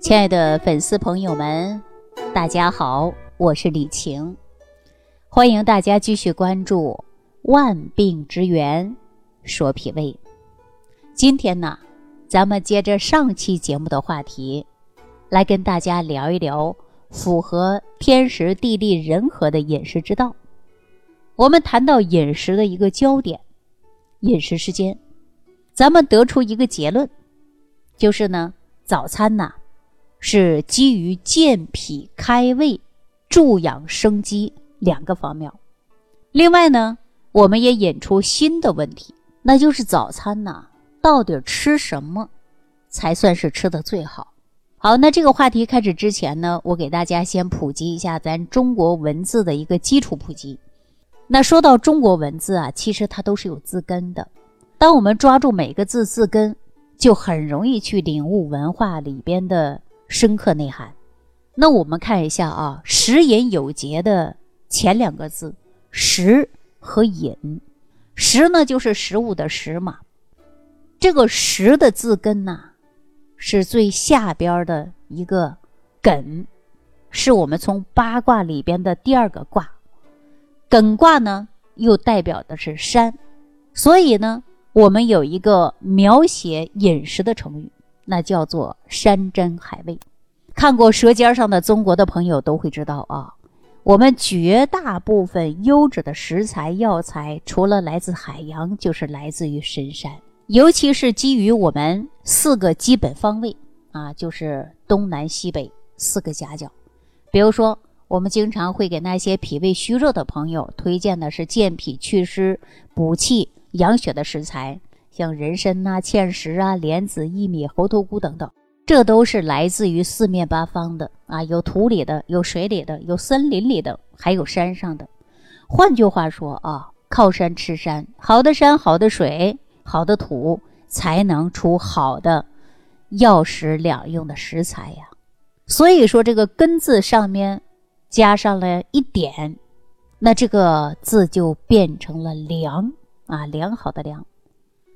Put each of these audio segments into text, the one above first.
亲爱的粉丝朋友们，大家好，我是李晴，欢迎大家继续关注《万病之源说脾胃》。今天呢，咱们接着上期节目的话题，来跟大家聊一聊符合天时地利人和的饮食之道。我们谈到饮食的一个焦点，饮食时间，咱们得出一个结论，就是呢，早餐呢是基于健脾开胃、助养生机两个方面。另外呢，我们也引出新的问题，那就是早餐呢到底吃什么才算是吃的最好？好，那这个话题开始之前呢，我给大家先普及一下咱中国文字的一个基础普及。那说到中国文字啊，其实它都是有字根的。当我们抓住每个字字根，就很容易去领悟文化里边的深刻内涵。那我们看一下啊，“食饮有节”的前两个字“食”和“饮”，“食”呢就是食物的“食”嘛。这个“食”的字根呐，是最下边的一个艮，是我们从八卦里边的第二个卦。艮卦呢，又代表的是山，所以呢，我们有一个描写饮食的成语，那叫做“山珍海味”。看过《舌尖上的中国》的朋友都会知道啊，我们绝大部分优质的食材药材，除了来自海洋，就是来自于深山，尤其是基于我们四个基本方位啊，就是东南西北四个夹角，比如说。我们经常会给那些脾胃虚弱的朋友推荐的是健脾祛湿、补气养血的食材，像人参呐、芡实啊、莲子、薏米、猴头菇等等，这都是来自于四面八方的啊，有土里的，有水里的，有森林里的，还有山上的。换句话说啊，靠山吃山，好的山、好的水、好的土，才能出好的药食两用的食材呀。所以说，这个根字上面。加上了一点，那这个字就变成了良啊，良好的良。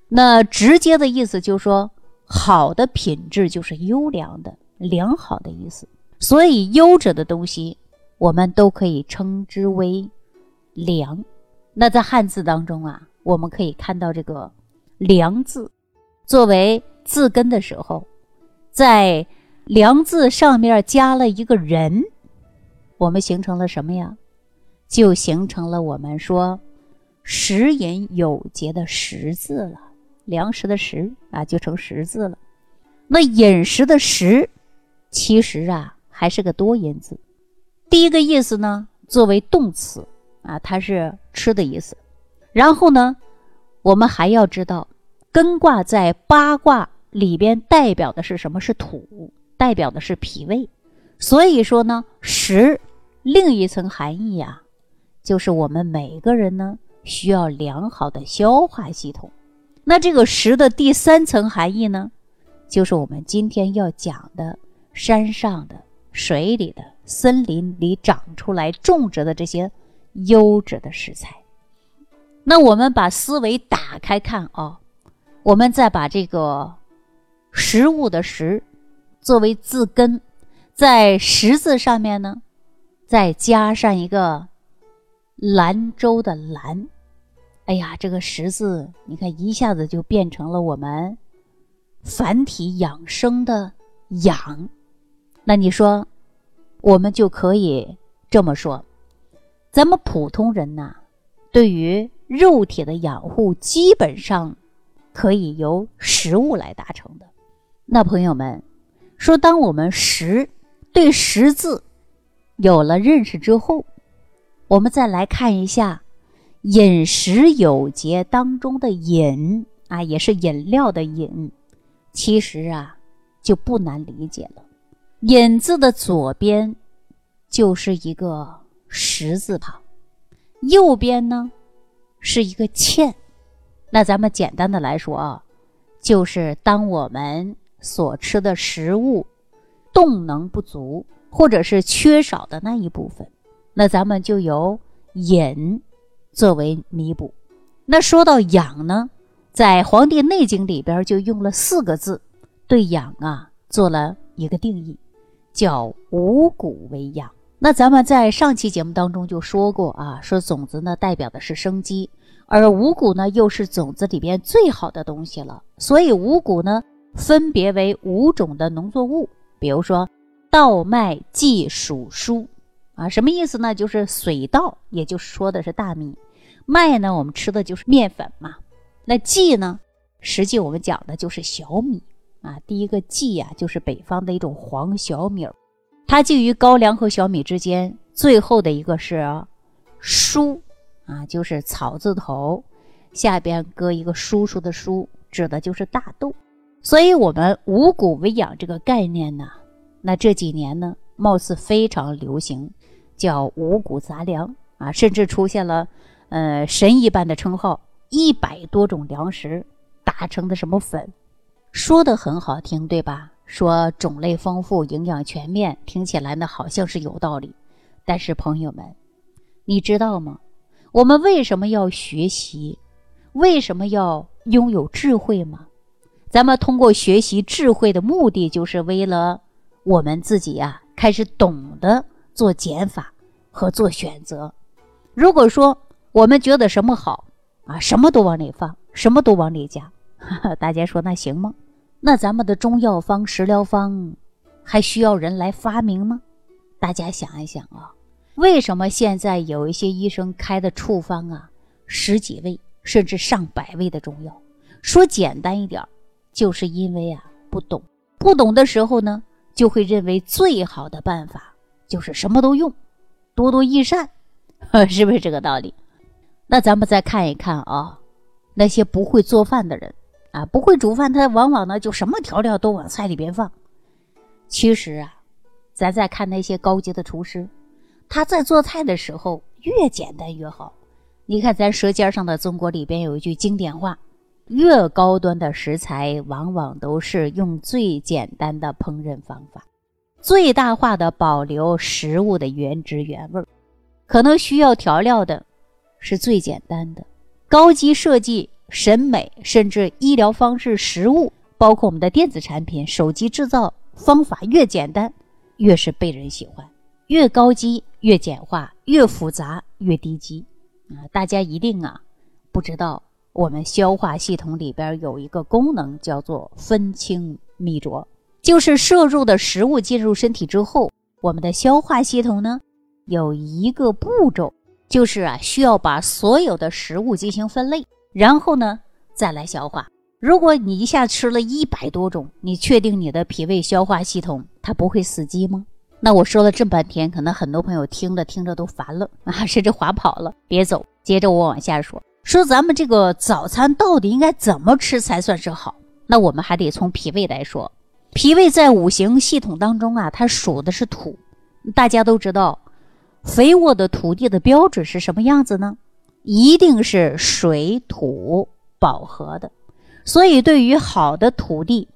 那直接的意思就是说，好的品质就是优良的、良好的意思。所以优质的东西，我们都可以称之为良。那在汉字当中啊，我们可以看到这个“良”字作为字根的时候，在“良”字上面加了一个人。我们形成了什么呀？就形成了我们说“食饮有节”的“食”字了，粮食的“食”啊，就成“食”字了。那饮食的“食”，其实啊还是个多音字。第一个意思呢，作为动词啊，它是吃的意思。然后呢，我们还要知道，艮卦在八卦里边代表的是什么？是土，代表的是脾胃。所以说呢，“食”。另一层含义呀，就是我们每个人呢需要良好的消化系统。那这个食的第三层含义呢，就是我们今天要讲的山上的、水里的、森林里长出来种植的这些优质的食材。那我们把思维打开看啊，我们再把这个食物的“食”作为字根，在“食”字上面呢。再加上一个兰州的兰，哎呀，这个“十”字，你看一下子就变成了我们繁体养生的“养”。那你说，我们就可以这么说：咱们普通人呐，对于肉体的养护，基本上可以由食物来达成的。那朋友们说，当我们“食”对“食”字。有了认识之后，我们再来看一下“饮食有节”当中的“饮”啊，也是饮料的“饮”。其实啊，就不难理解了。“饮”字的左边就是一个十字旁，右边呢是一个“欠”。那咱们简单的来说啊，就是当我们所吃的食物动能不足。或者是缺少的那一部分，那咱们就由饮作为弥补。那说到养呢，在《黄帝内经》里边就用了四个字，对养啊做了一个定义，叫五谷为养。那咱们在上期节目当中就说过啊，说种子呢代表的是生机，而五谷呢又是种子里边最好的东西了。所以五谷呢分别为五种的农作物，比如说稻麦稷黍菽啊，什么意思呢？就是水稻，也就是说的是大米；麦呢，我们吃的就是面粉嘛。那稷呢，实际我们讲的就是小米。啊，第一个稷呀，就是北方的一种黄小米儿，它介于高粱和小米之间。最后的一个是菽，啊，就是草字头，下边搁一个叔叔的叔，指的就是大豆。所以，我们五谷为养这个概念呢，那这几年呢，貌似非常流行，叫五谷杂粮啊，甚至出现了呃神一般的称号，一百多种粮食打成的什么粉。说的很好听，对吧？说种类丰富，营养全面，听起来呢好像是有道理。但是朋友们，你知道吗？我们为什么要学习？为什么要拥有智慧吗？咱们通过学习智慧的目的，就是为了我们自己呀，开始懂得做减法和做选择。如果说我们觉得什么好啊，什么都往里放，什么都往里加，大家说那行吗？那咱们的中药方、食疗方，还需要人来发明吗？大家想一想啊，为什么现在有一些医生开的处方啊，十几味甚至上百味的中药？说简单一点，就是因为啊不懂，不懂的时候呢，就会认为最好的办法就是什么都用，多多益善，是不是这个道理？那咱们再看一看啊，那些不会做饭的人。啊，不会煮饭，他往往呢就什么调料都往菜里边放。其实啊，咱再看那些高级的厨师，他在做菜的时候越简单越好。你看咱《舌尖上的中国》里边有一句经典话：越高端的食材，往往都是用最简单的烹饪方法，最大化的保留食物的原汁原味儿。可能需要调料的，是最简单的，高级设计。审美，甚至医疗方式、食物，包括我们的电子产品、手机制造方法越简单，越是被人喜欢；越高级越简化，越复杂越低级。啊，大家一定啊不知道，我们消化系统里边有一个功能叫做分清泌浊，就是摄入的食物进入身体之后，我们的消化系统呢有一个步骤，就是啊需要把所有的食物进行分类。然后呢，再来消化。如果你一下吃了一百多种，你确定你的脾胃消化系统它不会死机吗？那我说了这半天，可能很多朋友听着听着都烦了 啊，甚至划跑了。别走，接着我往下说，说咱们这个早餐到底应该怎么吃才算是好？那我们还得从脾胃来说。脾胃在五行系统当中啊，它属的是土。大家都知道，肥沃的土地的标准是什么样子呢？一定是水土饱和的，所以对于好的土地，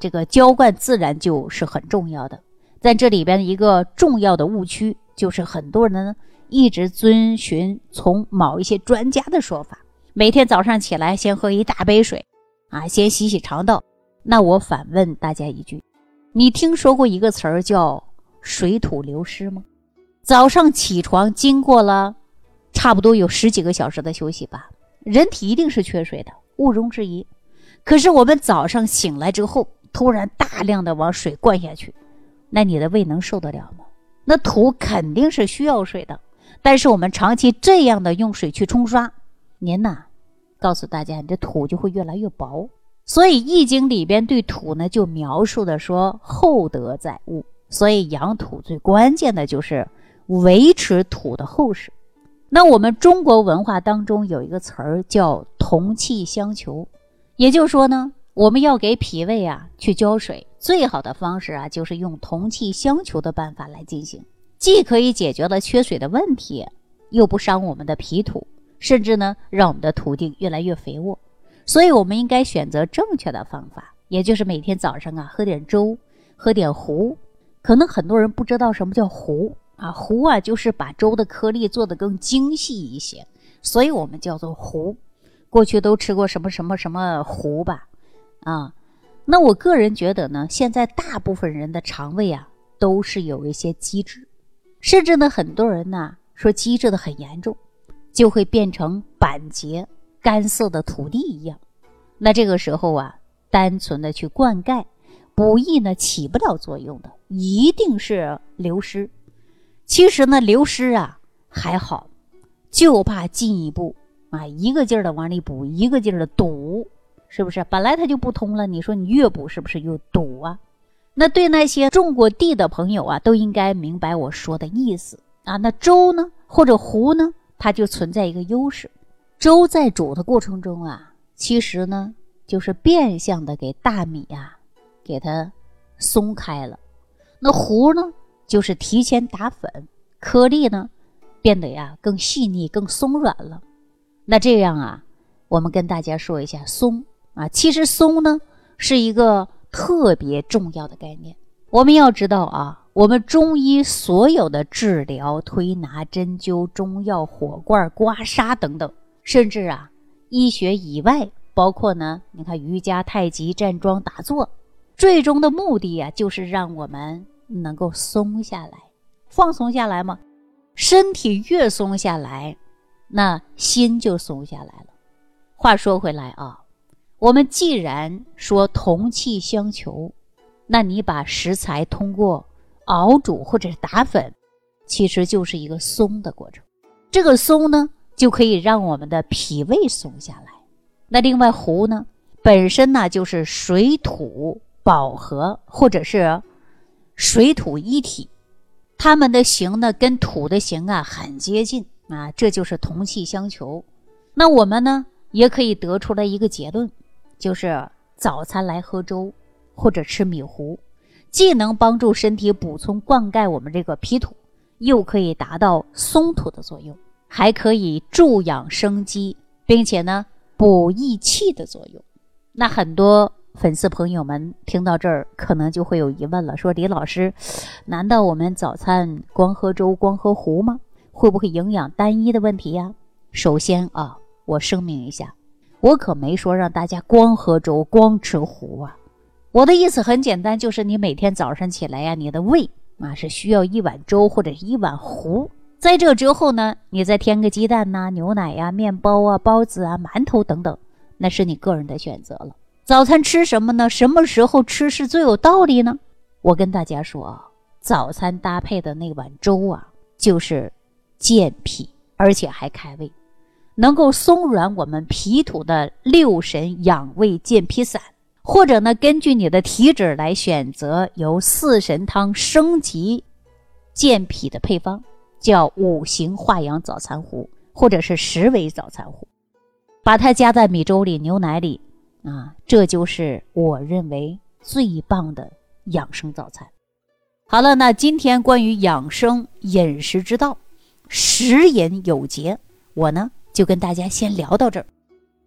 这个浇灌自然就是很重要的。在这里边一个重要的误区就是，很多人呢一直遵循从某一些专家的说法，每天早上起来先喝一大杯水，啊，先洗洗肠道。那我反问大家一句：你听说过一个词儿叫水土流失吗？早上起床经过了。差不多有十几个小时的休息吧，人体一定是缺水的，毋庸置疑。可是我们早上醒来之后，突然大量的往水灌下去，那你的胃能受得了吗？那土肯定是需要水的，但是我们长期这样的用水去冲刷，您呐，告诉大家，你这土就会越来越薄。所以《易经》里边对土呢，就描述的说厚德载物。所以养土最关键的就是维持土的厚实。那我们中国文化当中有一个词儿叫同气相求，也就是说呢，我们要给脾胃啊去浇水，最好的方式啊就是用同气相求的办法来进行，既可以解决了缺水的问题，又不伤我们的脾土，甚至呢让我们的土地越来越肥沃。所以，我们应该选择正确的方法，也就是每天早上啊喝点粥，喝点糊。可能很多人不知道什么叫糊。啊，糊啊，就是把粥的颗粒做得更精细一些，所以我们叫做糊。过去都吃过什么什么什么糊吧？啊，那我个人觉得呢，现在大部分人的肠胃啊都是有一些积滞，甚至呢很多人呢说积滞的很严重，就会变成板结干涩的土地一样。那这个时候啊，单纯的去灌溉、补益呢起不了作用的，一定是流失。其实呢，流失啊还好，就怕进一步啊一个劲儿的往里补，一个劲儿的堵。是不是本来它就不通了？你说你越补是不是又堵啊？那对那些种过地的朋友啊，都应该明白我说的意思啊。那粥呢，或者湖呢，它就存在一个优势。粥在煮的过程中啊，其实呢，就是变相的给大米啊，给它松开了。那糊呢，就是提前打粉，颗粒呢，变得呀更细腻、更松软了。那这样啊，我们跟大家说一下松。啊，其实松呢是一个特别重要的概念。我们要知道啊，我们中医所有的治疗、推拿、针灸、中药、火罐、刮痧等等，甚至啊，医学以外，包括呢，你看瑜伽、太极、站桩、打坐，最终的目的啊，就是让我们能够松下来、放松下来嘛。身体越松下来，那心就松下来了。话说回来啊。我们既然说同气相求，那你把食材通过熬煮或者是打粉，其实就是一个松的过程。这个松呢，就可以让我们的脾胃松下来。那另外糊呢，本身呢就是水土饱和或者是水土一体，它们的形呢跟土的形啊很接近啊，这就是同气相求。那我们呢也可以得出来一个结论。就是早餐来喝粥，或者吃米糊，既能帮助身体补充灌溉我们这个脾土，又可以达到松土的作用，还可以助养生机，并且呢补益气的作用。那很多粉丝朋友们听到这儿，可能就会有疑问了：说李老师，难道我们早餐光喝粥、光喝糊吗？会不会营养单一的问题呀？首先啊，我声明一下。我可没说让大家光喝粥、光吃糊啊！我的意思很简单，就是你每天早上起来呀，你的胃啊是需要一碗粥或者一碗糊。在这之后呢，你再添个鸡蛋呐、牛奶呀、面包啊、包子啊、馒头等等，那是你个人的选择了。早餐吃什么呢？什么时候吃是最有道理呢？我跟大家说啊，早餐搭配的那碗粥啊，就是健脾，而且还开胃。能够松软我们脾土的六神养胃健脾散，或者呢，根据你的体质来选择由四神汤升级健脾的配方，叫五行化养早餐糊，或者是十味早餐糊，把它加在米粥里、牛奶里，啊，这就是我认为最棒的养生早餐。好了，那今天关于养生饮食之道，食饮有节，我呢。就跟大家先聊到这儿，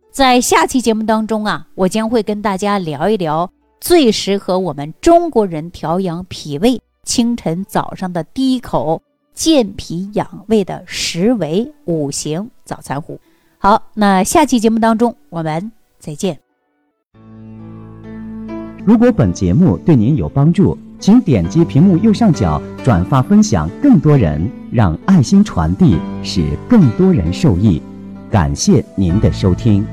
在下期节目当中啊，我将会跟大家聊一聊最适合我们中国人调养脾胃、清晨早上的第一口健脾养胃的十味五行早餐糊。好，那下期节目当中我们再见。如果本节目对您有帮助，请点击屏幕右上角转发分享，更多人让爱心传递，使更多人受益。感谢您的收听。